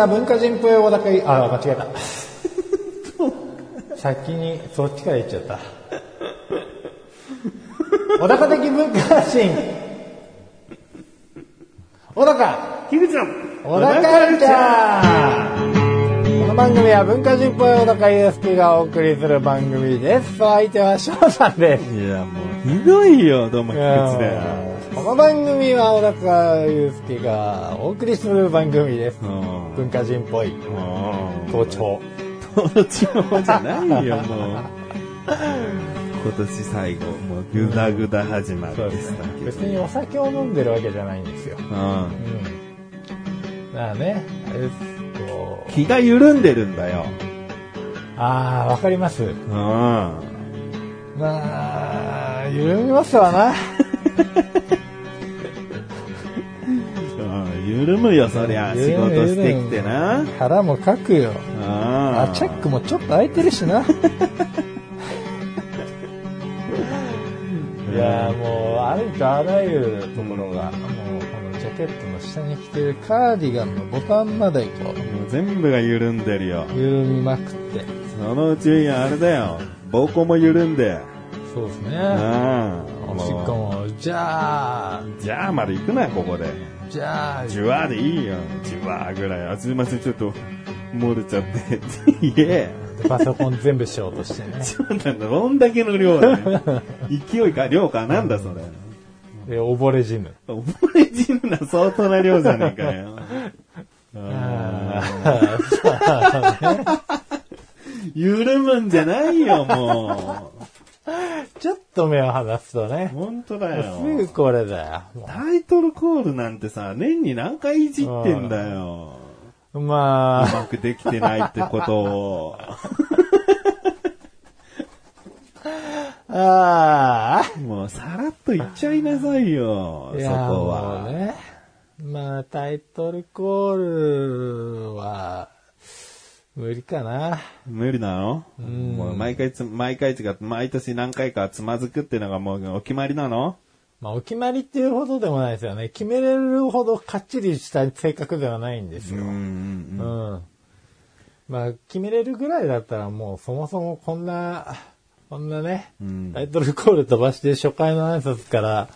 は文化人っぽい小高い、あ、間違えた。先にそっちから言っちゃった。小高的文化発信。小高ひぐちゃん小高カルチャーこの番組は文化人っぽい小高祐介がお送りする番組です。お相手は翔さんです。いや、もう、ひどいよ、どうも、ひぐちだよ。この番組は小高祐介がお送りする番組です。うん。文化人っぽいも盗聴。う、統治のじゃないよ、もう。今年最後、もう、ぐだぐだ始まりそうですね。別にお酒を飲んでるわけじゃないんですよ。うん。うん。だからね、あれですこう気が緩んでるんだよ。ああ、わかります。うん。まあ、緩みますわな。うん緩むよ、そりゃ。仕事してきてな。腹もかくよ。ああ、チャックもちょっと開いてるしな。いやーもう、ありとあらゆるところが、もう、このジャケットの下に着てるカーディガンのボタンまでこもう全部が緩んでるよ。う、緩みまくって。そのうち、あれだよ。膀胱も緩んで。そうですね。あおしっこも、じゃあ、じゃあまで行くな、ここで。じゃあ、じゅわでいいよ。じゅわぐらい。あ、すいません、ちょっと、漏れちゃって。って言え。パソコン全部しようとしてね。そうなんだ。どんだけの量だね。勢いか、量か、なんだそれ。で、溺れ死ぬ。溺れ死ぬな、相当な量じゃねえかよ。あ緩 むんじゃないよ、もーちょっと目を離すとねう。。本当だよ。すぐこれだよ。もタイトルコールなんてさ、年に何回いじってんだよ。ううまあ、まくできてないってことを。あもうさらっと言っちゃいなさいよ、あ。いそこは。ね。まあ、タイトルコールは、無理かな。無理なの？んもう毎回つ、毎回違って、毎年何回かつまずくっていうのがもうお決まりなの？まあ、お決まりっていうほどでもないですよね。決めれるほどかっちりした性格ではないんですよ。うんうん。まあ、決めれるぐらいだったらもうそもそもこんな、こんなね、うんタイトルコール飛ばして初回の挨拶から、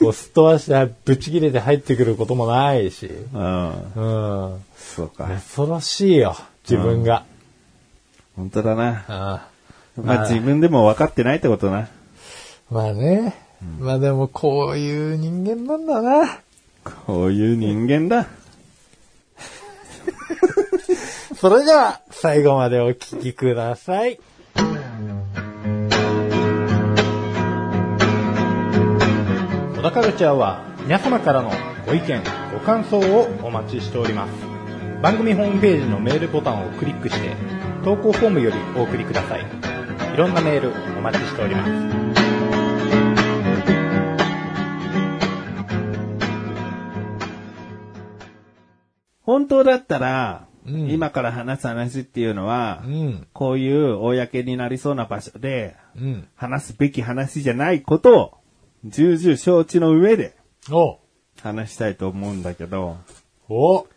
こうすっ飛ばしてぶち切れて入ってくることもないし、うん。うん。そうか。恐ろしいよ、自分が。本当だな。あまあ自分でも分かってないってことな。まあね、まあでもこういう人間なんだな。こういう人間だ。それでは、最後までお聞きください。小田カルチャーは皆様からのご意見、ご感想をお待ちしております。番組ホームページのメールボタンをクリックして、投稿フォームよりお送りください。いろんなメールお待ちしております。本当だったら、うん今から話す話っていうのは、うん。こういう公になりそうな場所で、うん。話すべき話じゃないことを、重々承知の上でお話したいと思うんだけど、お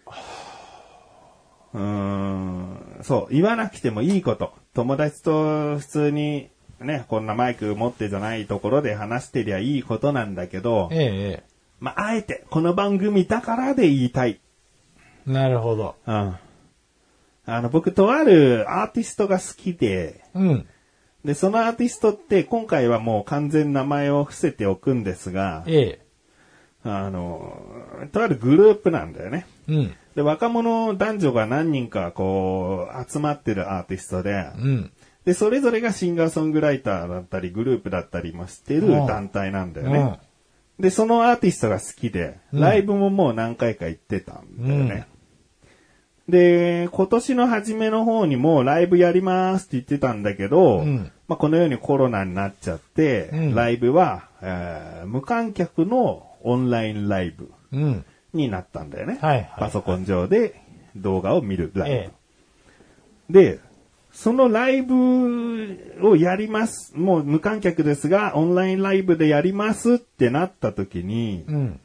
うーん、そう、言わなくてもいいこと。友達と普通に、ね、こんなマイク持ってじゃないところで話してりゃいいことなんだけど、ええまあ、あえて、この番組だからで言いたい。ええ。なるほど。うん。あの、僕、とあるアーティストが好きで、うん。で、そのアーティストって、今回はもう完全名前を伏せておくんですが、ええ。あの、とあるグループなんだよね。うん。で、若者男女が何人かこう、集まってるアーティストで、うん。で、それぞれがシンガーソングライターだったり、グループだったりもしてるうん団体なんだよねうん。で、そのアーティストが好きで、うんライブももう何回か行ってたんだよね。で、今年の初めの方にもうライブやりますって言ってたんだけど、うんまあ、このようにコロナになっちゃって、うんライブは、えー無観客のオンラインライブうん。になったんだよね。はいはいパソコン上で動画を見るライブ。えで、そのライブをやります。もう無観客ですが、オンラインライブでやりますってなった時に、うん。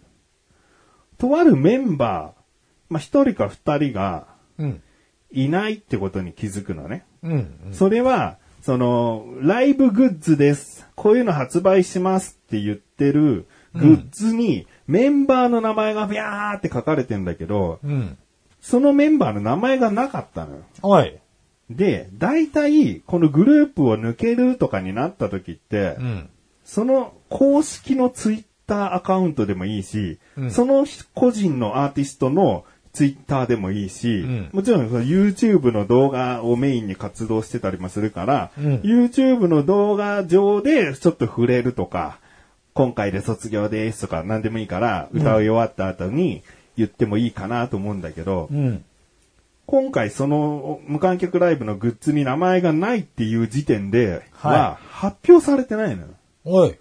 とあるメンバー、まあ、一人か二人がうん。いないってことに気づくのね。うん。それは、その、ライブグッズです。こういうの発売しますって言ってるグッズに、メンバーの名前がビャーって書かれてんだけど、うん。そのメンバーの名前がなかったのよ。おい。で、大体、このグループを抜けるとかになった時って、うん。その公式のツイッターアカウントでもいいし、うんその個人のアーティストのツイッターでもいいし、んもちろんその YouTube の動画をメインに活動してたりもするから、うん YouTube の動画上でちょっと触れるとか、今回で卒業ですとか何でもいいから、歌い終わった後に言ってもいいかなと思うんだけど、うん。今回その無観客ライブのグッズに名前がないっていう時点では発表されてないのよ。おい。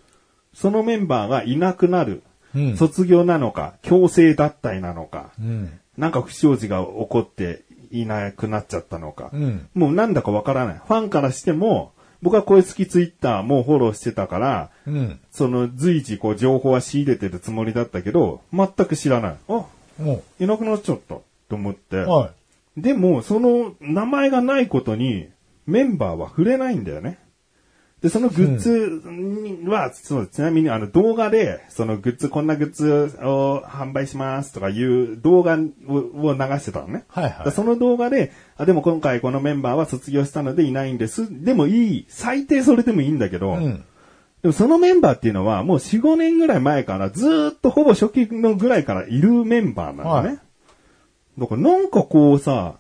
そのメンバーがいなくなる。うん。卒業なのか、強制脱退なのか、うん。なんか不祥事が起こっていなくなっちゃったのか、うん。もうなんだかわからない。ファンからしても、僕は声付きツイッターもフォローしてたから、うん。その随時こう情報は仕入れてるつもりだったけど、全く知らない。あ、もいなくなっちゃった。と思って。う。おい。でも、その名前がないことにメンバーは触れないんだよね。で、そのグッズには、そう、ちなみにあの動画で、そのグッズ、こんなグッズを販売しますとかいう動画をを流してたのね。はいはいその動画で、あ、でも今回このメンバーは卒業したのでいないんです。でもいい。最低それでもいいんだけど、うん。でもそのメンバーっていうのはもう4、5年ぐらい前からずーっとほぼ初期のぐらいからいるメンバーなのね。はいだからなんかこうさ、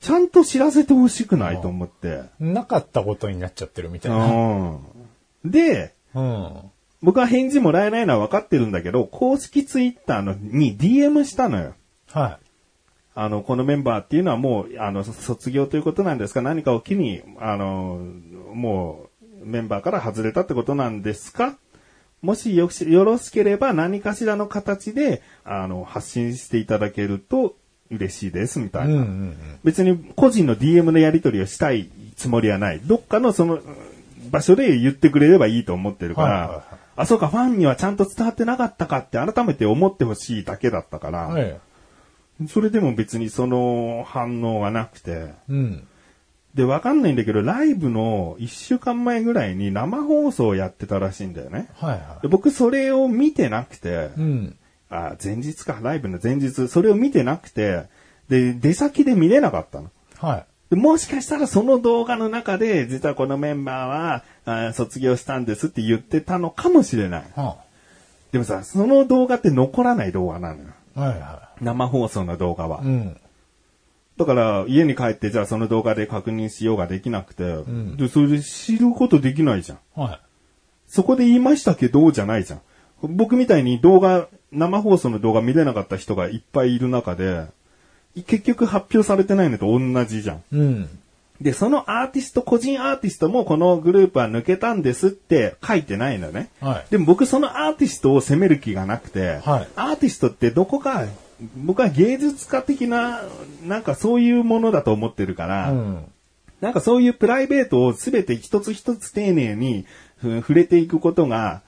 ちゃんと知らせてほしくないと思って。なかったことになっちゃってるみたいな。うん。で、うん。僕は返事もらえないのは分かってるんだけど、公式ツイッターのに DM したのよ。はあの、このメンバーっていうのはもう、あの、そ卒業ということなんですか？何かを機に、あの、もう、メンバーから外れたってことなんですか？もしよしよろしければ何かしらの形で、あの、発信していただけると嬉しいです、みたい。いな。うんうん別に個人の DM のやり取りをしたいつもりはない。どっかのそのうん場所で言ってくれればいいと思ってるから、はいはいはいあ、そうか、ファンにはちゃんと伝わってなかったかって改めて思ってほしいだけだったから、うん。はい。それでも別にその反応はなくて、うん。で、わかんないんだけど、ライブの1週間前ぐらいに生放送をやってたらしいんだよね。はいはで僕それを見てなくてい。、うん。あ、前日か、ライブの前日、それを見てなくて、で、出先で見れなかったの。はい。でもしかしたらその動画の中で、実はこのメンバーは、あ卒業したんですって言ってたのかもしれない。はでもさ、その動画って残らない動画なのよ。あ、はいは生放送の動画は。い。うん。だから、家に帰って、じゃあその動画で確認しようができなくて、んで、それで知ることできないじゃん。はそこで言いましたけど、じゃないじゃん。僕みたいに動画、生放送の動画見れなかった人がいっぱいいる中で、結局発表されてないのと同じじゃん。い。うん。で、そのアーティスト、個人アーティストもこのグループは抜けたんですって書いてないのね。はいでも僕そのアーティストを責める気がなくて、はいアーティストってどこか、僕は芸術家的な、なんかそういうものだと思ってるから、うん。なんかそういうプライベートをすべて一つ一つ丁寧にふ触れていくことが、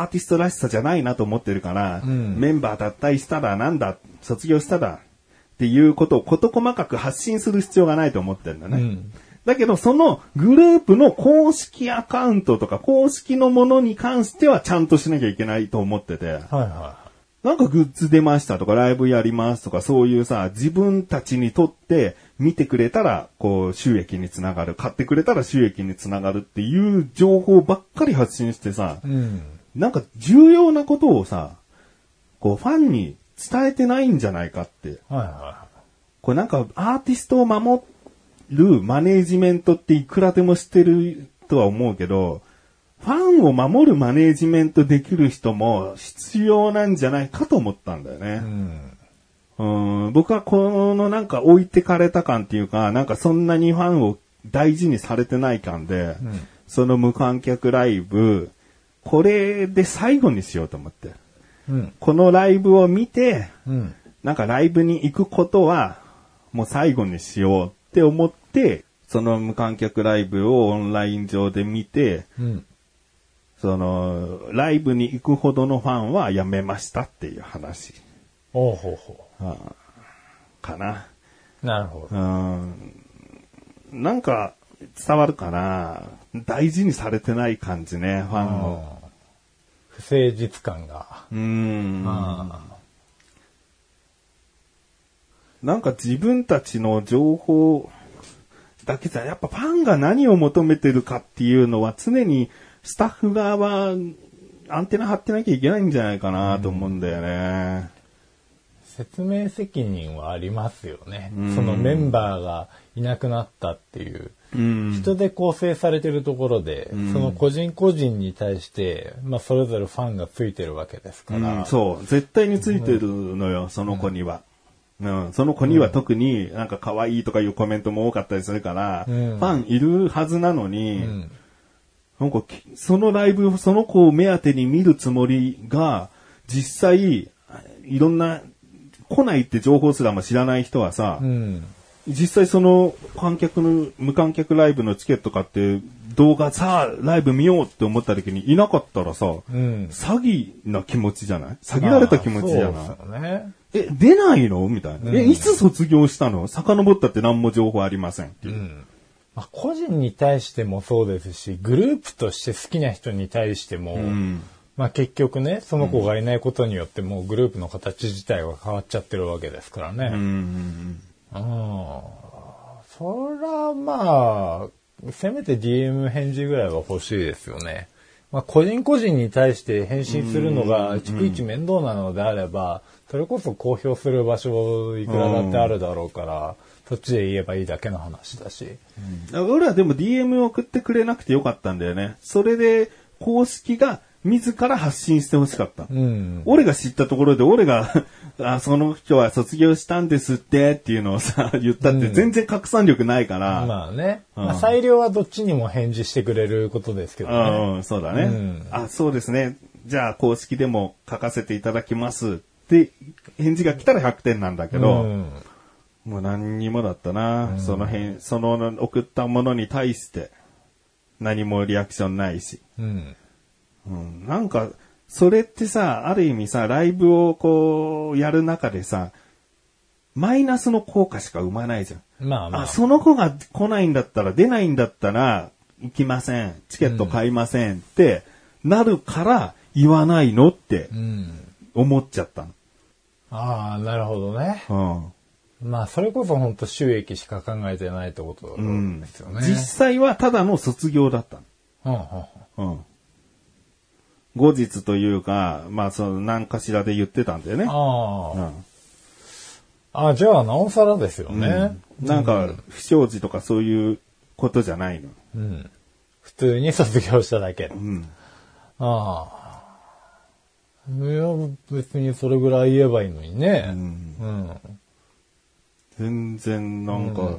アーティストらしさじゃないなと思ってるから、んメンバー脱退したらなんだ、卒業したらっていうことを事細かく発信する必要がないと思ってるんだね。うんだけど、そのグループの公式アカウントとか公式のものに関してはちゃんとしなきゃいけないと思ってて、はいはなんかグッズ出ましたとかライブやりますとかそういうさ、自分たちにとって見てくれたら、こう収益につながる、買ってくれたら収益につながるっていう情報ばっかり発信してさ、い。うん。なんか重要なことをさ、こうファンに伝えてないんじゃないかって。はいはこれなんかアーティストを守るマネージメントっていくらでもしてるとは思うけど、ファンを守るマネージメントできる人も必要なんじゃないかと思ったんだよい。うね。ん。うん、僕はこのなんか置いてかれた感っていうか、なんかそんなにファンを大事にされてない感で、その無観客ライブ、これで最後にしようと思って。うん。このライブを見て、うん。なんかライブに行くことは、もう最後にしようって思っって、その無観客ライブをオンライン上で見て、うん。その、ライブに行くほどのファンはやめましたっていう話、おうほうほかな。う。なるほど。うん。なんか、伝わるかな大事にされてない感じね、ファンの。不誠実感が。うん。あなんか自分たちの情報だけじゃ、やっぱファンが何を求めてるかっていうのは常にスタッフ側はアンテナ張ってなきゃいけないんじゃないかなと思うんだよね。説明責任はありますよねうん。そのメンバーがいなくなったっていう。うん。人で構成されてるところで、んその個人個人に対して、まあそれぞれファンがついてるわけですから。うん、そう。絶対についてるのよ、その子には。うん、その子には特になんか可愛いとかいうコメントも多かったりするから、うんファンいるはずなのに、うんなんかき、そのライブ、その子を目当てに見るつもりが、実際、いろんな、来ないって情報すらも知らない人はさ、うん。実際その観客の、無観客ライブのチケット買って、動画さあ、ライブ見ようって思った時にいなかったらさ、うん。詐欺な気持ちじゃない？詐欺られた気持ちじゃない？え、出ないの？みたいな。え、うんいつ卒業したの？遡ったって何も情報ありませんっていうう。ん。まあ、個人に対してもそうですし、グループとして好きな人に対しても、うんまあ結局ね、その子がいないことによってもうグループの形自体が変わっちゃってるわけですからうんうね。んうん。そらまあ、せめて DM 返事ぐらいは欲しいですよね。まあ個人個人に対して返信するのが逐一面倒なのであれば、それこそ公表する場所いくらだってあるだろうから、そっちで言えばいいだけの話だし。うん俺はでも DM 送ってくれなくてよかったんだよね。それで公式が自ら発信してほしかった。うん。俺が知ったところで、俺が、あ、その人は卒業したんですってっていうのをさ、言ったって全然拡散力ないから。まあね。うんまあ裁量はどっちにも返事してくれることですけどね。うん、そうだね、うんあ、そうですね。じゃあ公式でも書かせていただきますって、返事が来たら100点なんだけど、うんもう何にもだったな、その辺、その送ったものに対して、何もリアクションないし。うん。うん、なんか、それってさ、ある意味さ、ライブをこう、やる中でさ、マイナスの効果しか生まないじゃん。まあまあ。あ、その子が来ないんだったら、出ないんだったら、行きません。チケット買いませんって、なるから、言わないのってうん。思っちゃったああ、なるほどね。の。まあ、それこそ本当収益しか考えてないってことうん。うんですよね。実際はただの卒業だったうんうんの。うん。後日というか、まあ、その、何かしらで言ってたんだよね。ああ、うん。ああ、じゃあ、なおさらですよね。うんなんか、不祥事とかそういうことじゃないの。うん。普通に卒業しただけ。うん。ああ。いや、別にそれぐらい言えばいいのにね。うんうん。全然なんか、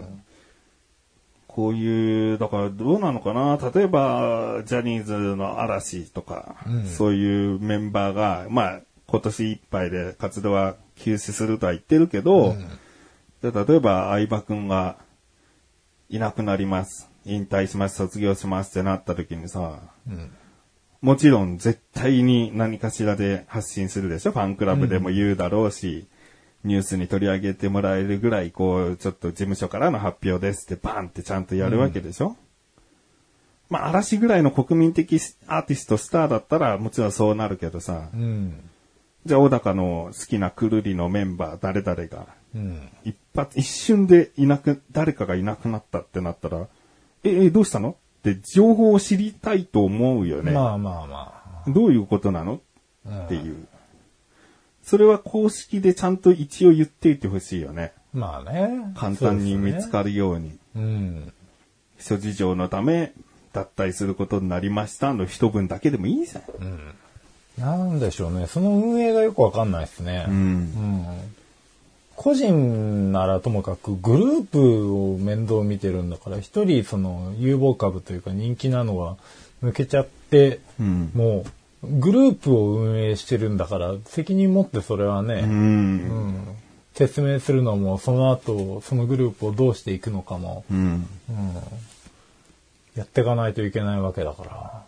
こういう、だからどうなのかな？例えば、ジャニーズの嵐とか、そういうメンバーが、まあ、今年いっぱいで活動は休止するとは言ってるけど、で例えば、相葉くんがいなくなります。引退します、卒業しますってなった時にさ、もちろん絶対に何かしらで発信するでしょ？ファンクラブでも言うだろうし、ニュースに取り上げてもらえるぐらい、こう、ちょっと事務所からの発表ですってバンってちゃんとやるわけでしょ、まあ、嵐ぐらいの国民的アーティスト、スターだったらもちろんそうなるけどさ、うん。じゃあ小高の好きなくるりのメンバー誰々が、うん。一発、一瞬でいなく、誰かがいなくなったってなったら、え、え、どうしたの？って情報を知りたいと思うよね。まあまあまどういうことなの？あ。っていう。それは公式でちゃんと一応言っていてほしいよね。まあね。簡単に見つる。かるように。うん。諸事情のため、脱退することになりましたの一文だけでもいいじゃん。なんでしょうね。その運営がよくわかんないですね。うん。うん個人ならともかくグループを面倒見てるんだから一人その有望株というか人気なのが抜けちゃって、うんもうグループを運営してるんだから責任持ってそれはうね、ん。説明するのも、その後、そのグループをどうしていくのかも、うん。やっていかないといけないわけだから。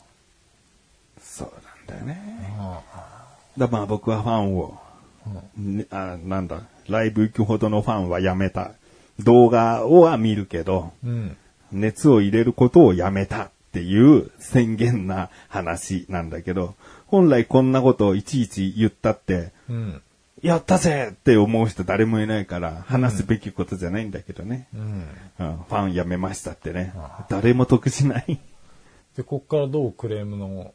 そうなんだよね。だまあ僕はファンを、ねあなんだ、ライブ行くほどのファンはやめた。動画をは見るけど、うん。熱を入れることをやめたっていう宣言な話なんだけど、本来こんなことをいちいち言ったって、うん。やったぜって思う人誰もいないから、話すべきことじゃないんだけどね。うん。うんファンやめましたってね。誰も得しない。で、こっからどうクレームの、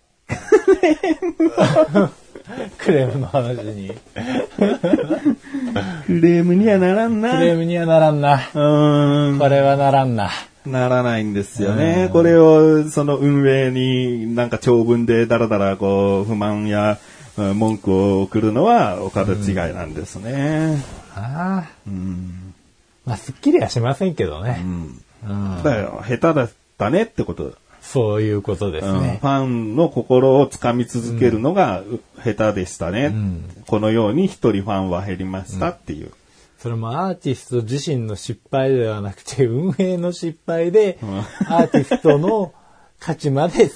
クレームの話に。クレームにはならんな。クレームにはならんな。うーん。これはならんな。ならないんですよね。これを、その運営になんか長文でだらだらこう、不満やうん文句を送るのはお門違いなんですね。ああ。うん。まあ、すっきりはしませんけどね。うん。うん。だよ、下手だったねってこと。そういうことですうんねフ。ァンの心をつかみ続けるのがう下手でしたね。んこのように一人ファンは減りましたっていう。それもアーティスト自身の失敗ではなくて、運営の失敗で、アーティストの価値まで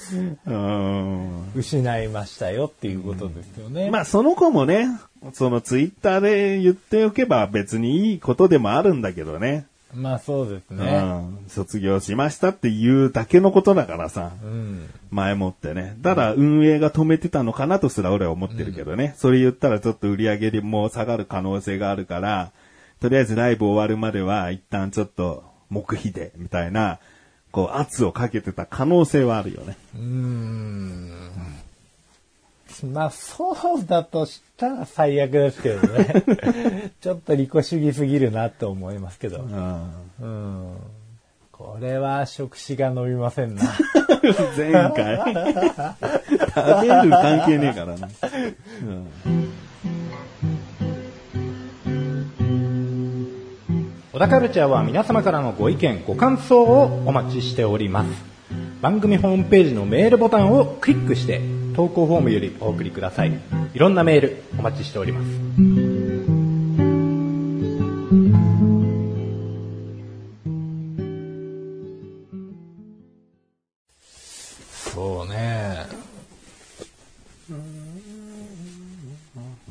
うん失いましたよっていうことですよね。まあその子もね、そのツイッターで言っておけば別にいいことでもあるんだけどね。まあそうですうね。ん、卒業しましたっていうだけのことだからさ、うん。前もってね。ただ運営が止めてたのかなとすら俺は思ってるけどね。それ言ったらちょっと売り上げも下がる可能性があるから、とりあえずライブ終わるまでは一旦ちょっと黙秘で、みたいな、こう圧をかけてた可能性はあるよね。うーん。まあそうだとしたら最悪ですけどね。ちょっと利己主義すぎるなと思いますけど。うんうん。これは食事が伸びませんな。前回。食べる関係ねえからな。小田カルチャーは皆様からのご意見、ご感想をお待ちしております。番組ホームページのメールボタンをクリックして、投稿フォームよりお送りください。いろんなメールお待ちしております。そうね。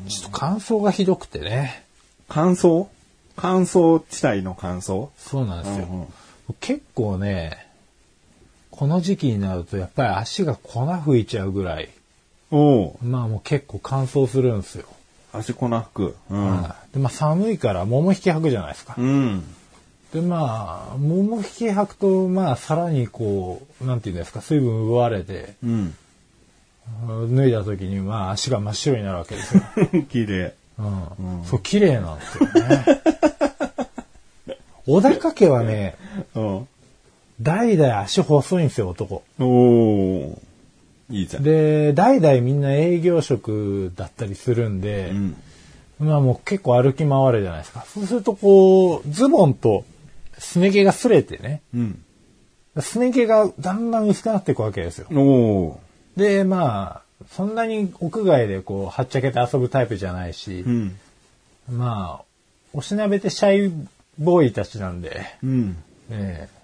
ちょっと感想がひどくてね。感想？感想地帯の感想そうなんですよ。うんうん結構ね、この時期になるとやっぱり足が粉吹いちゃうぐらい、おうまあもう結構乾燥するんですよ。足粉服。うん。はいでまあ寒いから桃引き履くじゃないですか。うん。でまあ、桃引き履くと、まあさらにこう、なんていうんですか、水分奪われて、うん。脱いだ時にまあ足が真っ白になるわけですよ。綺麗。うん。そう、綺麗なんですよね。小高家はね、うん。代々足細いんですよ、男。おーいいじゃん。で、代々みんな営業職だったりするんで、うん。まあもう結構歩き回るじゃないですか。そうするとこう、ズボンとすね毛が擦れてね、うん。すね毛がだんだん薄くなっていくわけですよ。で、まあ、そんなに屋外でこう、はっちゃけて遊ぶタイプじゃないしう、ん。まあ、おしなべてシャイボーイたちなんで、うん。ええ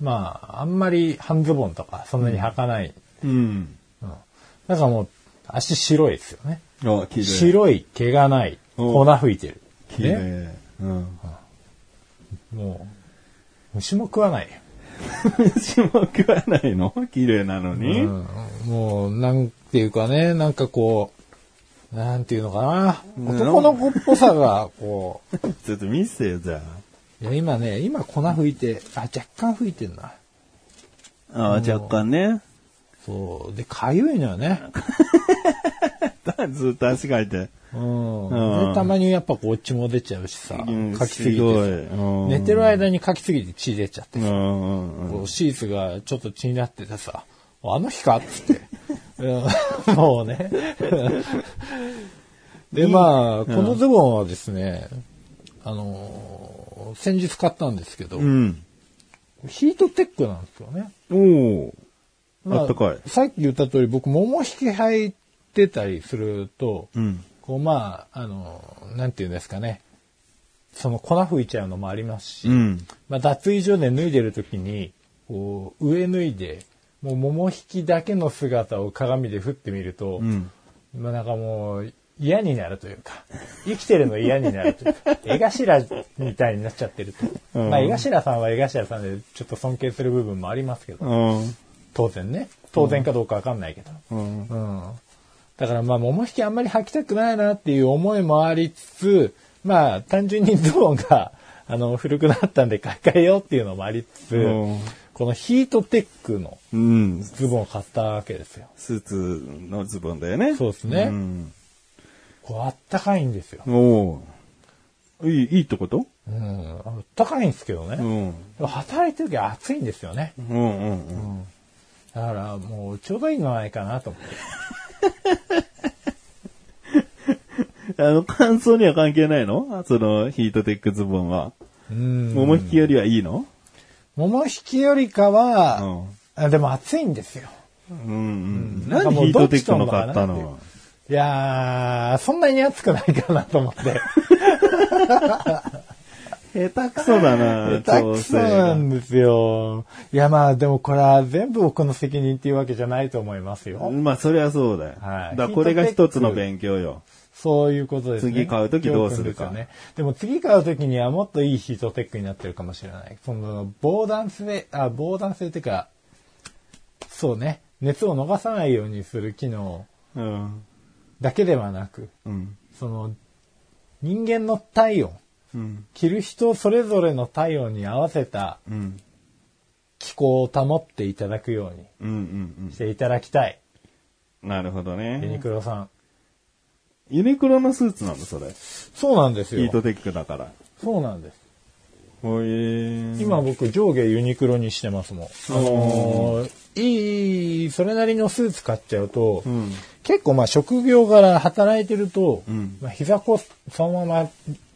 まあ、あんまり半ズボンとかそんなに履かない。うん。だからもう、足白いですよね。あ、綺麗。白い、毛がない、お粉吹いてる。綺ね。麗。うん。もう、虫も食わないよ。虫も食わないの？綺麗なのに、うんもう、なんていうかね、なんかこう、なんていうのかな？男の子っぽさが、こう、ちょっと見せてよ、じゃいや、今ね、今粉吹いて、あ、若干吹いてんな。あ。ああ、若干ね。そう。で、かゆいのよね。ずっと足かいて。うん。たまにやっぱこう血も出ちゃうしさ、うんかきすぎてうん寝てる間にかきすぎて血出ちゃってさ、シーツがちょっと血になっててさ、あの日かっつって。うんもうね。で、まあ、このズボンはですね、あのー先日買ったんですけど、うん。ヒートテックなんですよね。おお。まあったかい。さっき言った通り、僕、桃引き履いてたりすると、うん。こう、まあ、あの、なんていうんですかね。その粉吹いちゃうのもありますし、うん。まあ、脱衣所で脱いでる時に、こう、上脱いで、もう桃引きだけの姿を鏡で振ってみると、うん。まあなんかもう嫌になるというか、生きてるの嫌になるというか、江頭みたいになっちゃってると。うんまあ江頭さんは江頭さんでちょっと尊敬する部分もありますけど、うん。当然ね。当然かどうかわかんないけど。うん。うん。だからまあ桃引きあんまり履きたくないなっていう思いもありつつ、まあ単純にズボンが、あの、古くなったんで買い替えようっていうのもありつつ、うんこのヒートテックのうん。ズボンを買ったわけですよ。スーツのズボンだよね。そうですねん。こうあったかいんですよ。おお。いい、いいってこと？うん。あったかいんですけどね。うん。働いてる時は暑いんですよね。うんうんうん。だからもうちょうどいいのないかなと思って。あの、乾燥には関係ないの？そのヒートテックズボンは。うん。桃引きよりはいいの？桃引きよりかは、うんあでも暑いんですよ。うんうん。なんか何もうヒートテックの買ったの？いやー、そんなに暑くないかなと思って。下手くそだな、下手くそなんですよ。いやまあでもこれは全部僕の責任っていうわけじゃないと思いますよ。まあ、そりゃそうだよ。はいだからこれが一つの勉強よ。そういうことですね。次買う時どうするかですよね。でも次買う時にはもっといいヒートテックになってるかもしれない。その防弾性、あ、防弾性っていうか、そうね、熱を逃さないようにする機能うん。だけではなく、うん。その人間の体温、うん。着る人それぞれの体温に合わせたうん。気候を保っていただくようにうん。うん。していただきたい。うん。なるほどユニね。クロさん。ユニクロのスーツなのそれ？そうなんですよ。ヒートテックだから。そうなんです。今僕上下ユニクロにしてますもん。あのーいい、それなりのスーツ買っちゃうと、うん。結構まあ職業柄働いてると、うんまあ、膝こそのまま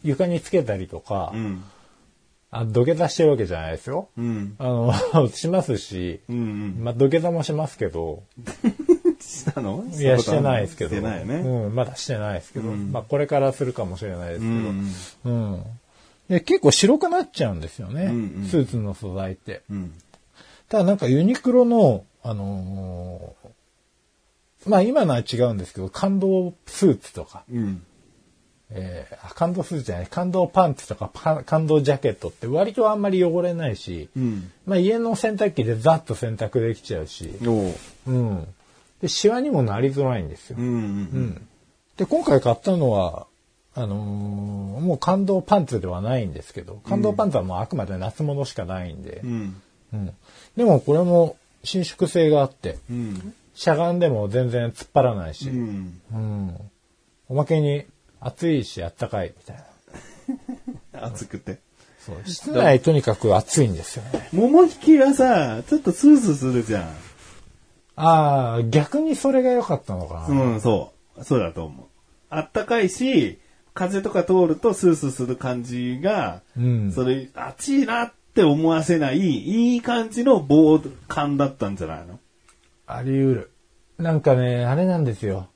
床につけたりとか、うん。あ土下座してるわけじゃないですよ。うん。あの、しますし、うん。うん。まあ土下座もしますけど、したの？いやしてないですけど、してないね。うん、まだしてないですけど、うんまあこれからするかもしれないですけうど、ん。うん。で結構白くなっちゃうんですよね、うんうんスーツの素材って。うん。ただなんかユニクロの、あのーまあ今のは違うんですけど、感動スーツとか、うん。えーあ感動スーツじゃない、感動パンツとかパ感動ジャケットって割とあんまり汚れないし、うん。まあ家の洗濯機でザッと洗濯できちゃうし、おう。うん。で、シワにもなりづらいんですよう。ん。うん。で、今回買ったのは、あのーもう感動パンツではないんですけど、感動パンツはもうあくまで夏物しかないんで、うん。うん。でもこれも伸縮性があって、うん。しゃがんでも全然突っ張らないし、ううん。ん。おまけに暑いしあったかいみたいな。熱くて。そう。室内とにかく暑いんですよね。桃引きはさ、ちょっとスースーするじゃん。ああ、逆にそれが良かったのかな。うん、そう。そうだと思う。あったかいし、風とか通るとスースーする感じが、うんそれ、暑いなって思わせない、いい感じの防寒だったんじゃないの？あり得る。なんかね、あれなんですよ。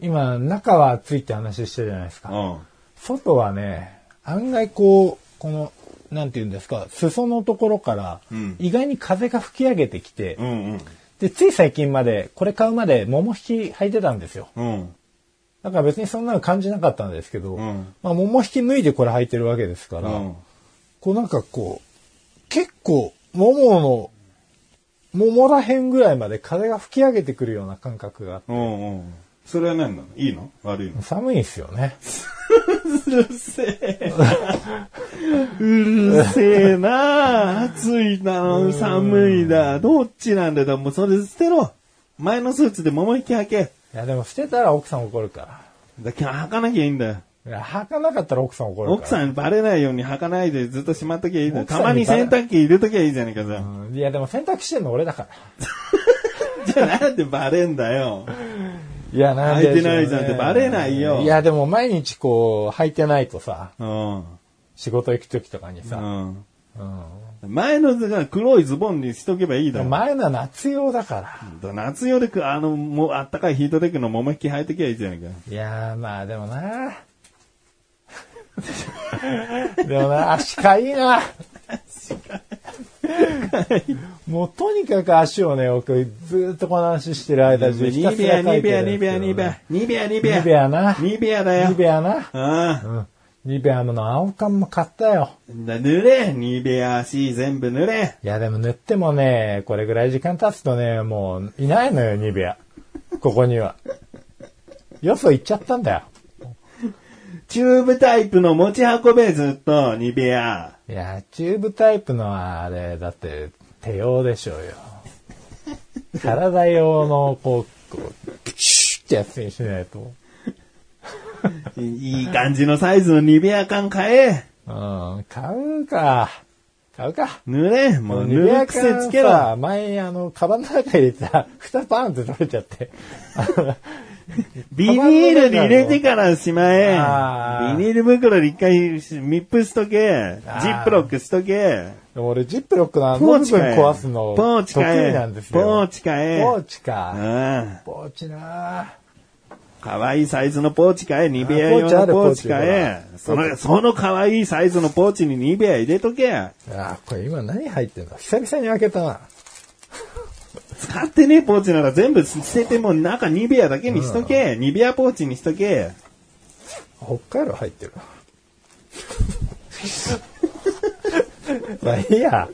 今、中は暑いって話してるじゃないですか。うん。外はね、案外こう、この、なんて言うんですか、裾のところからうん、意外に風が吹き上げてきて、うんうん。で、つい最近まで、これ買うまで桃引き履いてたんですよ。うん。だから別にそんなの感じなかったんですけど、うんまあ桃引き脱いでこれ履いてるわけですから、うん。こうなんかこう、結構、桃の、桃らへんぐらいまで風が吹き上げてくるような感覚があって、うんうん。それは何なの？いいの？悪いの？寒いんですよね。うるせえ。うるせえな暑いだ、寒いだ。どっちなんだよ。もうそれ捨てろ。前のスーツで桃引き履け。いやでも捨てたら奥さん怒るから。だから履かなきゃいいんだよ。いや、履かなかったら奥さん怒るから。奥さんバレないように履かないでずっとしまっときゃいいんだよ。奥さんにたまに洗濯機入れときゃいいじゃねえかさ。うんいや、でも洗濯してんの俺だから。じゃあなんでバレんだよ。いや、なんでね履いてないじゃんってバレないよいや、でも毎日こう、履いてないとさ、うん。仕事行く時とかにさ、うん。うん前の黒いズボンにしとけばいいだろ。前のは夏用だから。夏用でく、あの、もうあったかいヒートテックの桃引き履いときゃいいじゃねえか。いやー、まあでもな でもな、足かいいな。もうとにかく足をね、僕ずーっとこの話してる間中ひたニベア、すら書いてニベア、るんですけどニベア、ニベア、ニベア、ニベア。ニベアな。ニベアだよ。ニベアな。あうん。ニベアの青缶も買ったよ。あ。塗れ。ニベア足全部塗れ。いやでも塗ってもね、これぐらい時間経つとね、もういないのよ、ニベア。ここには。よそ行っちゃったんだよ。チューブタイプの持ち運べずっと、ニベア。いや、チューブタイプのあれ、だって手用でしょうよ。体用の、こう、こう、プシュってやつにしないと。いい感じのサイズのニベア缶買え。うん、買うか。買うか。塗れ。もう塗る癖つけさ、ろ。前、あの、カバンの中に入れてた、蓋バーンって取れちゃって。ビニールに入れてからしまえビニール袋で一回密封しとけ。ジップロックしとけ。でも俺、ジップロックのあのポ部分。壊すの、ポーチ得。意なんですよ。ポーチ買え。ポーチか。うん。ポーチなかわいいサイズのポーチ買え。ニベア用のポーチ買え。その、そのかわいいサイズのポーチにニベア入れとけ。あーこれ今何入ってんの？久々に開けたな。使ってねえポーチなら全部捨てても中ニベアだけにしとけ。ニベアポーチにしとけ。北海道入ってる。まあいいや。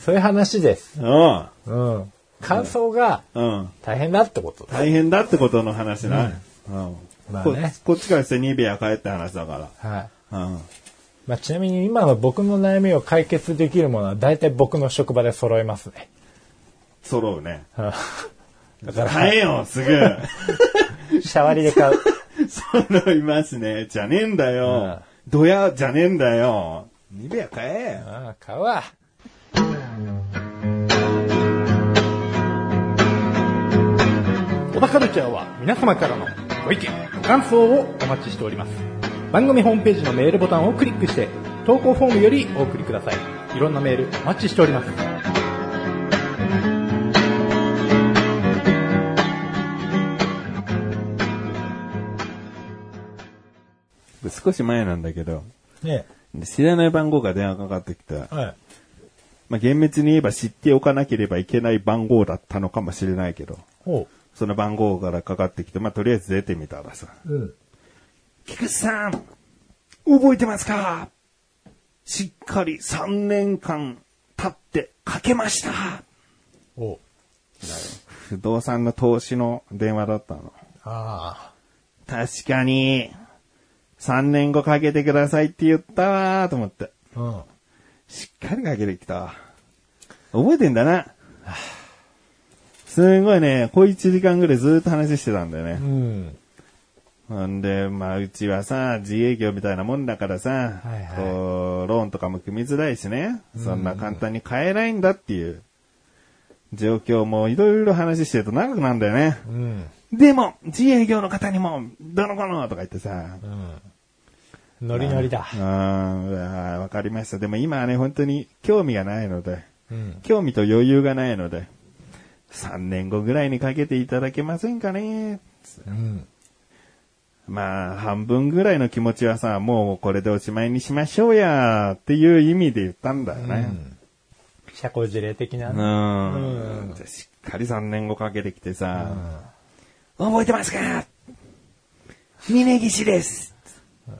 そういう話です。うん。うん。感想がうん。大変だってことだ。大変だってことの話な。うん。こまあねこっちからしてニベア買えって話だかはい。ら。うん。まあちなみに今の僕の悩みを解決できるものは大体僕の職場で揃いますね。揃うね。だから、買えよ、すぐ。シャワリで買う。揃いますね。じゃねえんだよ。ドヤじゃねえんだよ。ニベア買え。ああ、買うわ。小田カルチャーは皆様からのご意見、ご感想をお待ちしております。番組ホームページのメールボタンをクリックして、投稿フォームよりお送りください。いろんなメールお待ちしております。少し前なんだけど、ね知らない番号が電話かかってきた。はい。まあ、厳密に言えば知っておかなければいけない番号だったのかもしれないけど、ほその番号からかかってきて、まあ、とりあえず出てみたらさ、う。うん。菊池さん、覚えてますか？しっかり3年間経ってかけました。お不動産の投資の電話だったの。あ確かに、3年後かけてくださいって言ったわーと思って。あ。うん。しっかりかけてきたわ。覚えてんだな。すごいね、小1時間ぐらいずーっと話してたんだよね。うん。ほんで、まあ、うちはさ、自営業みたいなもんだからさ、はいはいこう、ローンとかも組みづらいしね、そんな簡単に買えないんだっていう状況もいろいろ話してると長くなるんだよね。うん。でも、自営業の方にも、どの子のとか言ってさ、うん。ノリノリだ。うん、わかりました。でも今はね、本当に興味がないので、うん。興味と余裕がないので、3年後ぐらいにかけていただけませんかねうん。まあ、半分ぐらいの気持ちはさ、もうこれでおしまいにしましょうや、っていう意味で言ったんだよね。社交辞令的なうね。ん。うんじゃあしっかり3年後かけてきてさ、覚えてますか？峯岸です。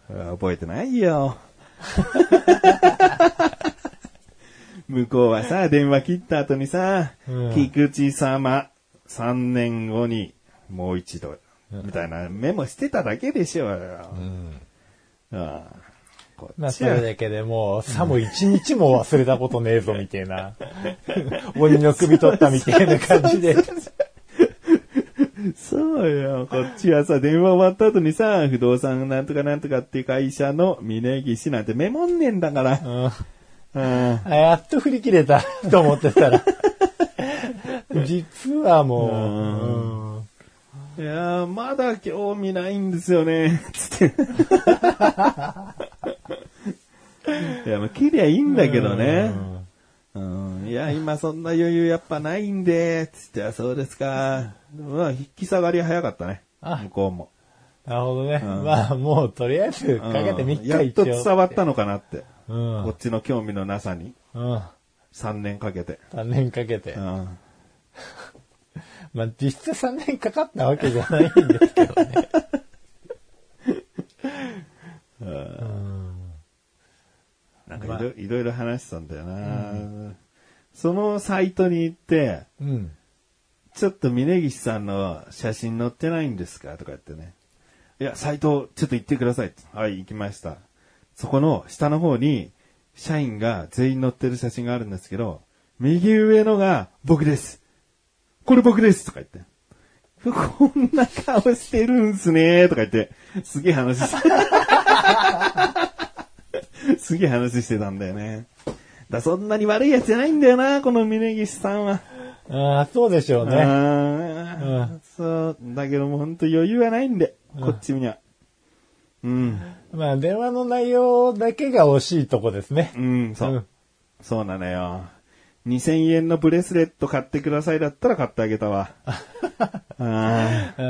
覚えてないよ。向こうはさ、電話切った後にさ、うん菊池様、3年後にもう一度、みたいなメモしてただけでしょうよ。うん。ああこまあ、それだけでもう、さも一日も忘れたことねえぞ、みたいな。鬼の首取ったみたいな感じで。そうよ。こっちはさ、電話終わった後にさ、不動産なんとかなんとかっていう会社の峯岸なんてメモんねんだから。うん。うん。あやっと振り切れた と思ってたら。実はもう、うんいやーまだ興味ないんですよね。つって。いや、もう切りゃいいんだけどね。うん。いや、今そんな余裕やっぱないんで、つって、あそうですか。まあ、引き下がり早かったね。あ向こうも。なるほどね。うんまあ、もう、とりあえず、かけてみっか、やっと。伝わったのかなって。うん。こっちの興味のなさに。うん。3年かけて。3年かけてう。ん。まあ、実質3年かかったわけじゃないんですけどね。なんかいろ,、いろいろ話してたんだよな、そのサイトに行って、うん。ちょっと峯岸さんの写真載ってないんですか？とか言ってね。いや、サイトちょっと行ってください。はい、行きました。そこの下の方に、社員が全員載ってる写真があるんですけど、右上のが僕です。これ僕ですとか言って。こんな顔してるんすねとか言って、すげえ話して、すげえ話してたんだよね。だそんなに悪いやつじゃないんだよな、この峯岸さんは。ああ、そうでしょうね。あーそう。だけどもう本当余裕はないんで、こっちには。うん。まあ、電話の内容だけが惜しいとこですね。うん、そう。うんそうなのよ。2000円のブレスレット買ってくださいだったら買ってあげたわ。あうん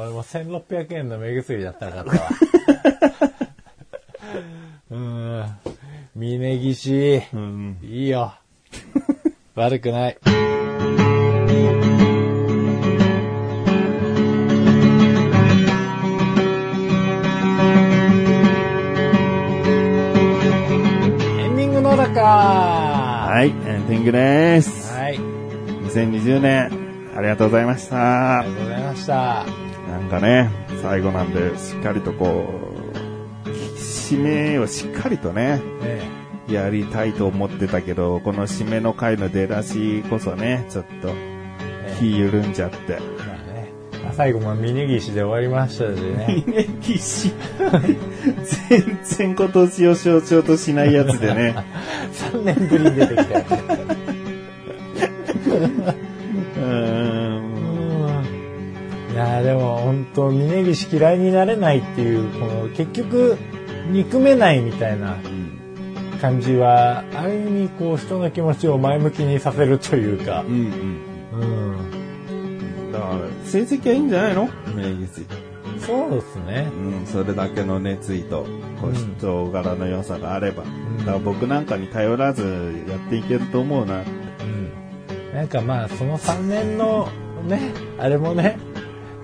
俺も1600円の目薬だったら買ったわ。うん。峯岸、ーうん。いいよ。悪くない。エンディングのだかははい、エンディングです。はい。2020年、ありがとうございましたあり。がとうございました。なんかね、最後なんで、しっかりとこう、締めをしっかりとね、えやりたいと思ってたけど、この締めの回の出だしこそね、ちょっとえ気緩んじゃって。まあね。まあ最後も峯岸で終わりましたしね。峯岸。全然今年を象徴としないやつでね。3年ぶりに出てきた。いやーでも本当峯岸嫌いになれないっていうこの結局憎めないみたいな感じはある意味こう人の気持ちを前向きにさせるというかうんうん。うんだから、成績はいいんじゃないの？峯岸。そうですねうん、それだけの熱意と、こううん人柄の良さがあれば。んだから僕なんかに頼らずやっていけると思うな。うんなんかまあその3年のねあれもね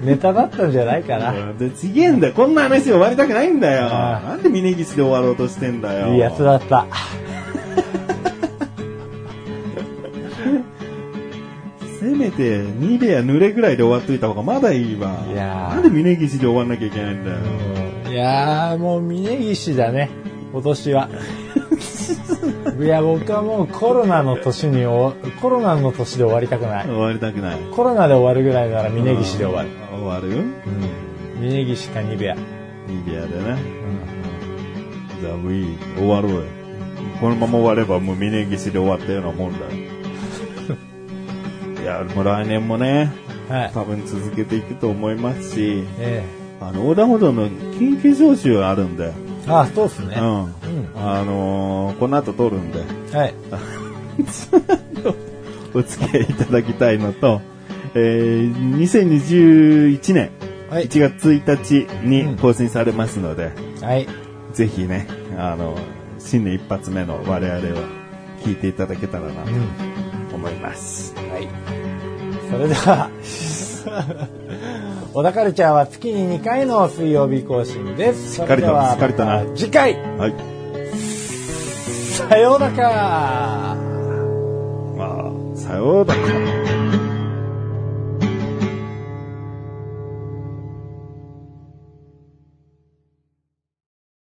ネタだったんじゃないかなで、ちげえんだよ。こんな話で終わりたくないんだよ。なんで峯岸で終わろうとしてんだよ。いいやつだった せめて、ニベア濡れぐらいで終わっといた方がまだいいわ。いやーなんで峯岸で終わんなきゃいけないんだよ。うんいやーもう峯岸だね今年はいや僕はもうコロナの年におコロナの年で終わりたくない終わりたくない。コロナで終わるぐらいなら峯岸で終わる。あ終わる？うん。峯岸かニベア。ニベアでね。じゃあ、ウィー、終わろうよ。このまま終わればもう峯岸で終わったようなもんだよ。いや、もう来年もね、はい。多分続けていくと思いますし、えあの、横断歩道の緊急招集があるんで、えあ、そうですね。うん。あのーこの後撮るんで、はい。お付き合いいただきたいのと、えー、2021年はい1月1日うんに更新されますので、はい。ぜひね、あの、新年一発目の我々を聞いていただけたらなとうん。思います。はい。それでは、小田カルチャーは月に2回の水曜日更新です。しっかりとそれではしっかりとな次回、はい。さようならまあ、さようなら。